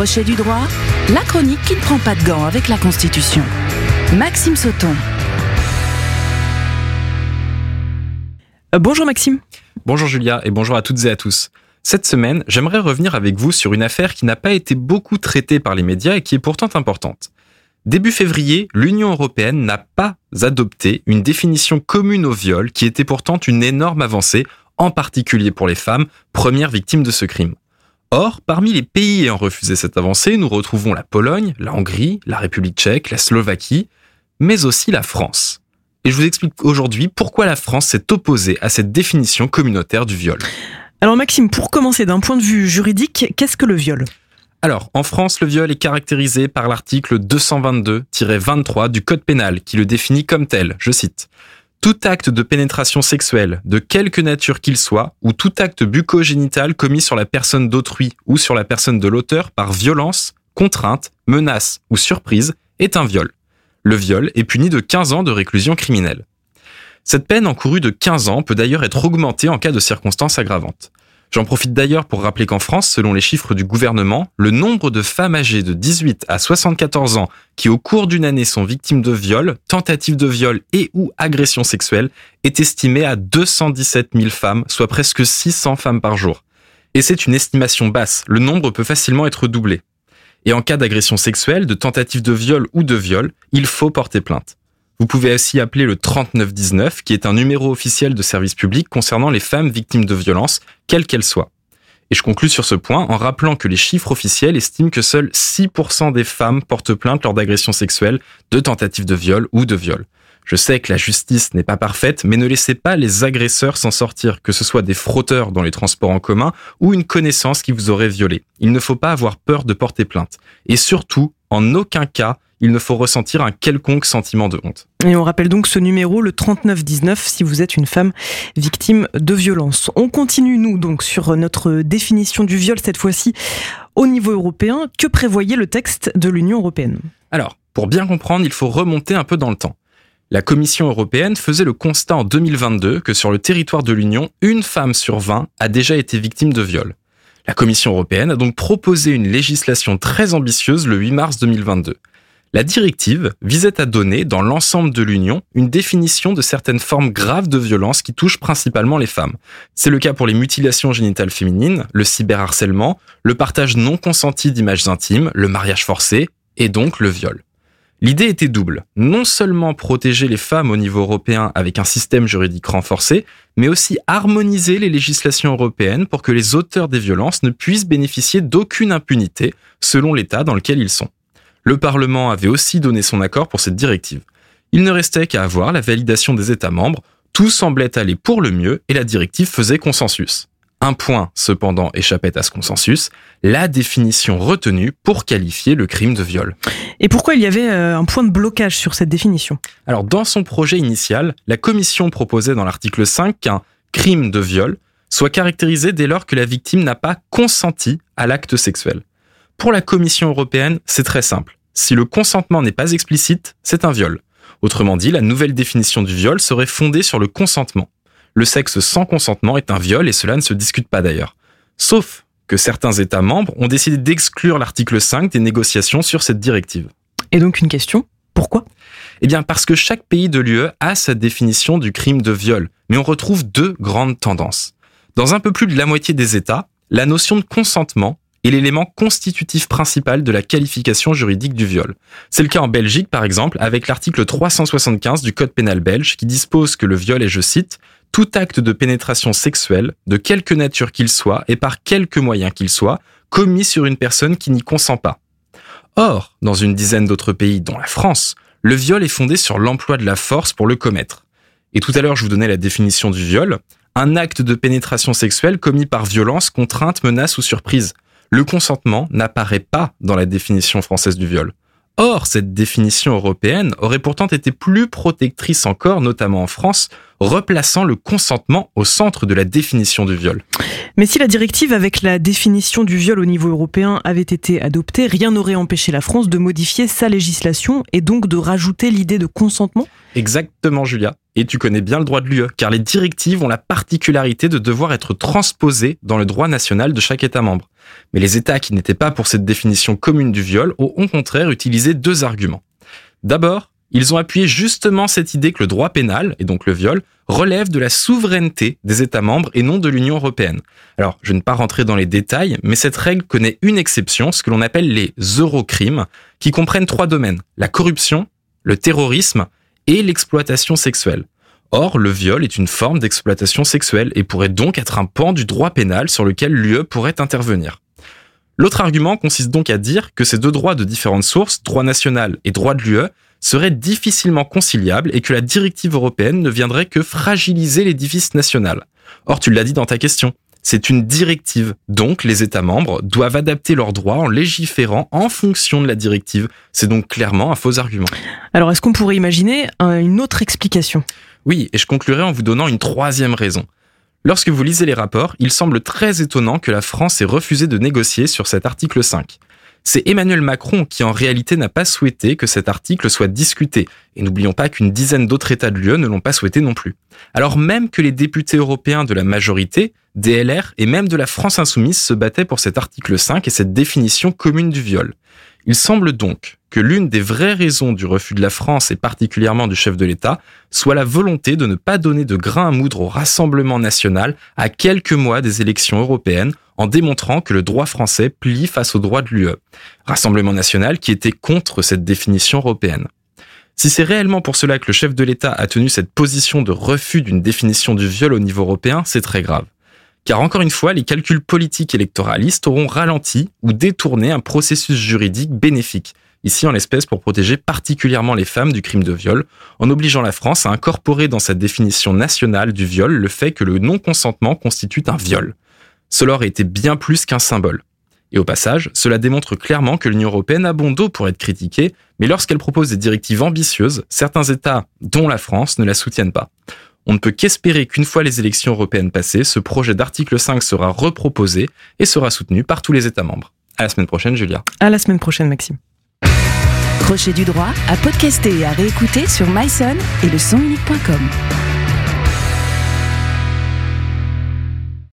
Crochet du droit, la chronique qui ne prend pas de gants avec la Constitution. Maxime Sauton. Euh, bonjour Maxime. Bonjour Julia et bonjour à toutes et à tous. Cette semaine, j'aimerais revenir avec vous sur une affaire qui n'a pas été beaucoup traitée par les médias et qui est pourtant importante. Début février, l'Union européenne n'a pas adopté une définition commune au viol qui était pourtant une énorme avancée, en particulier pour les femmes, premières victimes de ce crime. Or, parmi les pays ayant refusé cette avancée, nous retrouvons la Pologne, la Hongrie, la République tchèque, la Slovaquie, mais aussi la France. Et je vous explique aujourd'hui pourquoi la France s'est opposée à cette définition communautaire du viol. Alors Maxime, pour commencer d'un point de vue juridique, qu'est-ce que le viol? Alors, en France, le viol est caractérisé par l'article 222-23 du Code pénal qui le définit comme tel, je cite tout acte de pénétration sexuelle, de quelque nature qu'il soit, ou tout acte bucogénital commis sur la personne d'autrui ou sur la personne de l'auteur par violence, contrainte, menace ou surprise, est un viol. Le viol est puni de 15 ans de réclusion criminelle. Cette peine encourue de 15 ans peut d'ailleurs être augmentée en cas de circonstances aggravantes. J'en profite d'ailleurs pour rappeler qu'en France, selon les chiffres du gouvernement, le nombre de femmes âgées de 18 à 74 ans qui au cours d'une année sont victimes de viol, tentatives de viol et ou agressions sexuelles est estimé à 217 000 femmes, soit presque 600 femmes par jour. Et c'est une estimation basse, le nombre peut facilement être doublé. Et en cas d'agression sexuelle, de tentative de viol ou de viol, il faut porter plainte. Vous pouvez aussi appeler le 3919, qui est un numéro officiel de service public concernant les femmes victimes de violences, quelles qu'elles soient. Et je conclus sur ce point en rappelant que les chiffres officiels estiment que seuls 6% des femmes portent plainte lors d'agressions sexuelles, de tentatives de viol ou de viol. Je sais que la justice n'est pas parfaite, mais ne laissez pas les agresseurs s'en sortir, que ce soit des frotteurs dans les transports en commun ou une connaissance qui vous aurait violé. Il ne faut pas avoir peur de porter plainte. Et surtout, en aucun cas, il ne faut ressentir un quelconque sentiment de honte. Et on rappelle donc ce numéro, le 3919, si vous êtes une femme victime de violence. On continue, nous, donc, sur notre définition du viol, cette fois-ci au niveau européen. Que prévoyait le texte de l'Union européenne? Alors, pour bien comprendre, il faut remonter un peu dans le temps. La Commission européenne faisait le constat en 2022 que sur le territoire de l'Union, une femme sur 20 a déjà été victime de viol. La Commission européenne a donc proposé une législation très ambitieuse le 8 mars 2022. La directive visait à donner, dans l'ensemble de l'Union, une définition de certaines formes graves de violence qui touchent principalement les femmes. C'est le cas pour les mutilations génitales féminines, le cyberharcèlement, le partage non consenti d'images intimes, le mariage forcé, et donc le viol. L'idée était double. Non seulement protéger les femmes au niveau européen avec un système juridique renforcé, mais aussi harmoniser les législations européennes pour que les auteurs des violences ne puissent bénéficier d'aucune impunité selon l'état dans lequel ils sont. Le Parlement avait aussi donné son accord pour cette directive. Il ne restait qu'à avoir la validation des États membres, tout semblait aller pour le mieux et la directive faisait consensus. Un point, cependant, échappait à ce consensus, la définition retenue pour qualifier le crime de viol. Et pourquoi il y avait euh, un point de blocage sur cette définition? Alors, dans son projet initial, la Commission proposait dans l'article 5 qu'un crime de viol soit caractérisé dès lors que la victime n'a pas consenti à l'acte sexuel. Pour la Commission européenne, c'est très simple. Si le consentement n'est pas explicite, c'est un viol. Autrement dit, la nouvelle définition du viol serait fondée sur le consentement. Le sexe sans consentement est un viol et cela ne se discute pas d'ailleurs. Sauf que certains États membres ont décidé d'exclure l'article 5 des négociations sur cette directive. Et donc une question, pourquoi? Eh bien parce que chaque pays de l'UE a sa définition du crime de viol, mais on retrouve deux grandes tendances. Dans un peu plus de la moitié des États, la notion de consentement est l'élément constitutif principal de la qualification juridique du viol. C'est le cas en Belgique, par exemple, avec l'article 375 du Code pénal belge qui dispose que le viol est, je cite, tout acte de pénétration sexuelle, de quelque nature qu'il soit et par quelque moyen qu'il soit, commis sur une personne qui n'y consent pas. Or, dans une dizaine d'autres pays, dont la France, le viol est fondé sur l'emploi de la force pour le commettre. Et tout à l'heure, je vous donnais la définition du viol, un acte de pénétration sexuelle commis par violence, contrainte, menace ou surprise le consentement n'apparaît pas dans la définition française du viol. Or, cette définition européenne aurait pourtant été plus protectrice encore, notamment en France, replaçant le consentement au centre de la définition du viol. Mais si la directive avec la définition du viol au niveau européen avait été adoptée, rien n'aurait empêché la France de modifier sa législation et donc de rajouter l'idée de consentement? Exactement, Julia. Et tu connais bien le droit de l'UE, car les directives ont la particularité de devoir être transposées dans le droit national de chaque État membre. Mais les États qui n'étaient pas pour cette définition commune du viol ont au contraire utilisé deux arguments. D'abord, ils ont appuyé justement cette idée que le droit pénal, et donc le viol, relève de la souveraineté des États membres et non de l'Union européenne. Alors, je ne vais pas rentrer dans les détails, mais cette règle connaît une exception, ce que l'on appelle les eurocrimes, qui comprennent trois domaines, la corruption, le terrorisme et l'exploitation sexuelle. Or, le viol est une forme d'exploitation sexuelle et pourrait donc être un pan du droit pénal sur lequel l'UE pourrait intervenir. L'autre argument consiste donc à dire que ces deux droits de différentes sources, droit national et droit de l'UE, seraient difficilement conciliables et que la directive européenne ne viendrait que fragiliser l'édifice national. Or, tu l'as dit dans ta question, c'est une directive, donc les États membres doivent adapter leurs droits en légiférant en fonction de la directive. C'est donc clairement un faux argument. Alors, est-ce qu'on pourrait imaginer une autre explication? Oui, et je conclurai en vous donnant une troisième raison. Lorsque vous lisez les rapports, il semble très étonnant que la France ait refusé de négocier sur cet article 5. C'est Emmanuel Macron qui en réalité n'a pas souhaité que cet article soit discuté. Et n'oublions pas qu'une dizaine d'autres États de l'UE ne l'ont pas souhaité non plus. Alors même que les députés européens de la majorité, DLR et même de la France insoumise se battaient pour cet article 5 et cette définition commune du viol. Il semble donc que l'une des vraies raisons du refus de la France et particulièrement du chef de l'État soit la volonté de ne pas donner de grain à moudre au Rassemblement national à quelques mois des élections européennes en démontrant que le droit français plie face au droit de l'UE. Rassemblement national qui était contre cette définition européenne. Si c'est réellement pour cela que le chef de l'État a tenu cette position de refus d'une définition du viol au niveau européen, c'est très grave. Car encore une fois, les calculs politiques électoralistes auront ralenti ou détourné un processus juridique bénéfique, ici en l'espèce pour protéger particulièrement les femmes du crime de viol, en obligeant la France à incorporer dans sa définition nationale du viol le fait que le non-consentement constitue un viol. Cela aurait été bien plus qu'un symbole. Et au passage, cela démontre clairement que l'Union européenne a bon dos pour être critiquée, mais lorsqu'elle propose des directives ambitieuses, certains États, dont la France, ne la soutiennent pas. On ne peut qu'espérer qu'une fois les élections européennes passées, ce projet d'article 5 sera reproposé et sera soutenu par tous les États membres. À la semaine prochaine, Julia. À la semaine prochaine, Maxime. Crochet du droit à podcaster et à réécouter sur myson et le.